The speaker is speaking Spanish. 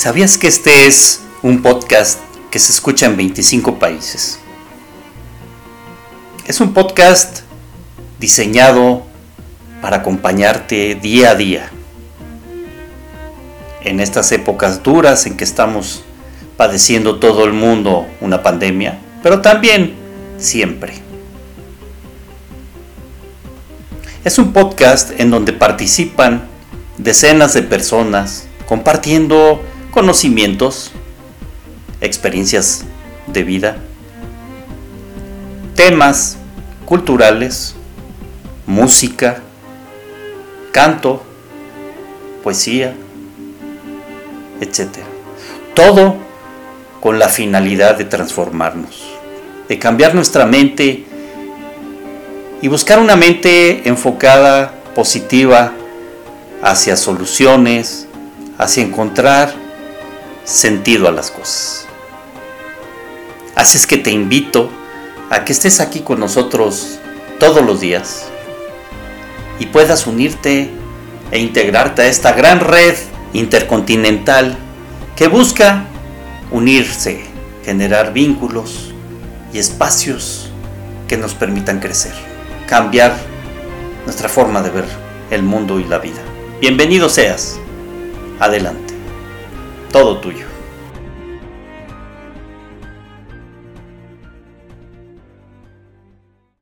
¿Sabías que este es un podcast que se escucha en 25 países? Es un podcast diseñado para acompañarte día a día. En estas épocas duras en que estamos padeciendo todo el mundo una pandemia, pero también siempre. Es un podcast en donde participan decenas de personas compartiendo conocimientos, experiencias de vida, temas culturales, música, canto, poesía, etc. Todo con la finalidad de transformarnos, de cambiar nuestra mente y buscar una mente enfocada, positiva, hacia soluciones, hacia encontrar sentido a las cosas. Así es que te invito a que estés aquí con nosotros todos los días y puedas unirte e integrarte a esta gran red intercontinental que busca unirse, generar vínculos y espacios que nos permitan crecer, cambiar nuestra forma de ver el mundo y la vida. Bienvenido seas. Adelante todo tuyo.